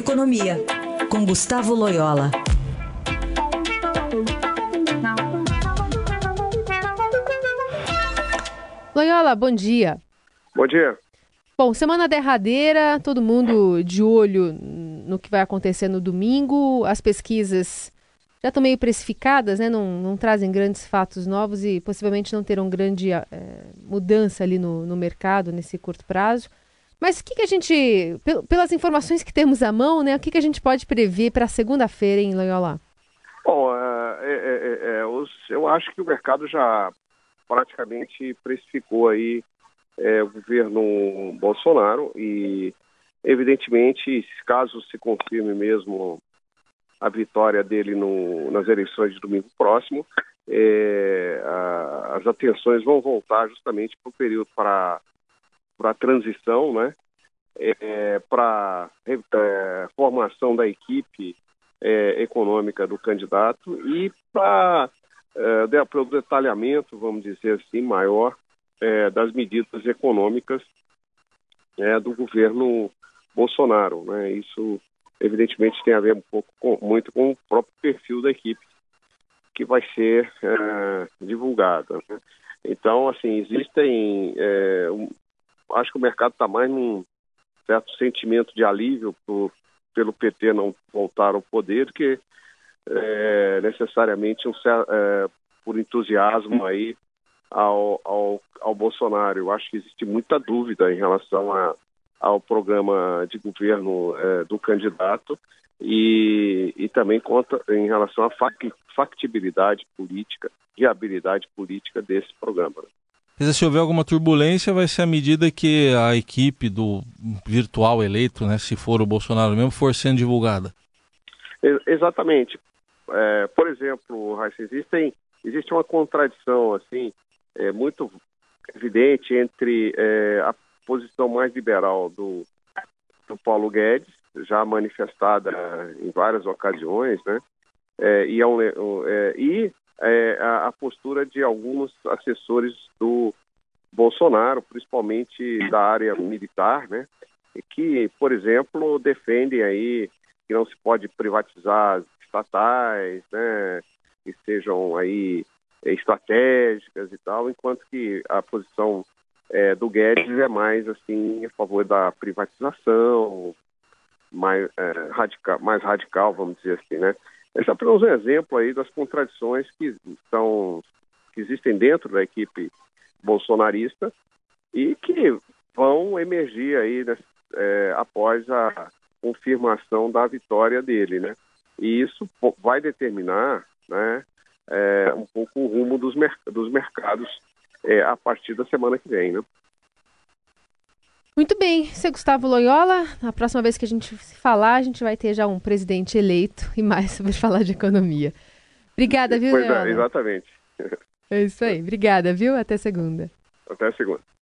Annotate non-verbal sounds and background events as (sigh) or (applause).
Economia, com Gustavo Loyola. Loyola, bom dia. Bom dia. Bom, semana derradeira, todo mundo de olho no que vai acontecer no domingo. As pesquisas já estão meio precificadas, né? Não, não trazem grandes fatos novos e possivelmente não terão grande é, mudança ali no, no mercado nesse curto prazo. Mas o que, que a gente, pelas informações que temos à mão, né? O que, que a gente pode prever para segunda-feira em Loyola? Bom, é, é, é, eu acho que o mercado já praticamente precificou aí o governo Bolsonaro e, evidentemente, caso se confirme mesmo a vitória dele no, nas eleições de domingo próximo, é, a, as atenções vão voltar justamente para o período para a transição, né? É, para é, formação da equipe é, econômica do candidato e para é, o detalhamento, vamos dizer assim, maior é, das medidas econômicas é, do governo Bolsonaro. Né? Isso evidentemente tem a ver um pouco com, muito com o próprio perfil da equipe que vai ser é, divulgada. Né? Então, assim, existem. É, acho que o mercado está mais num certo sentimento de alívio por, pelo PT não voltar ao poder do que é, necessariamente um, é, por entusiasmo aí ao, ao, ao Bolsonaro. Eu acho que existe muita dúvida em relação a ao programa de governo é, do candidato e, e também conta em relação à factibilidade política, viabilidade política desse programa. Dizer, se houver alguma turbulência, vai ser à medida que a equipe do virtual eleito, né, se for o Bolsonaro mesmo, for sendo divulgada. Exatamente. É, por exemplo, Raíssa, existem, existe uma contradição assim é, muito evidente entre é, a posição mais liberal do, do Paulo Guedes, já manifestada em várias ocasiões, né? É, e, é, é, e é, a, a, postura de alguns assessores do Bolsonaro, principalmente da área militar, né? Que, por exemplo, defendem aí que não se pode privatizar estatais, né? Que sejam aí estratégicas e tal, enquanto que a posição é, do Guedes é mais assim a favor da privatização, mais, é, radical, mais radical, vamos dizer assim, né? É apenas um exemplo aí das contradições que estão que existem dentro da equipe bolsonarista e que vão emergir aí né, é, após a confirmação da vitória dele, né? E isso vai determinar, né, é, um pouco o rumo dos, dos mercados é, a partir da semana que vem, né? Muito bem, é Gustavo Loyola. Na próxima vez que a gente se falar, a gente vai ter já um presidente eleito e mais sobre (laughs) falar de economia. Obrigada, viu, pois? É, exatamente. (laughs) É isso aí. Obrigada, viu? Até segunda. Até segunda.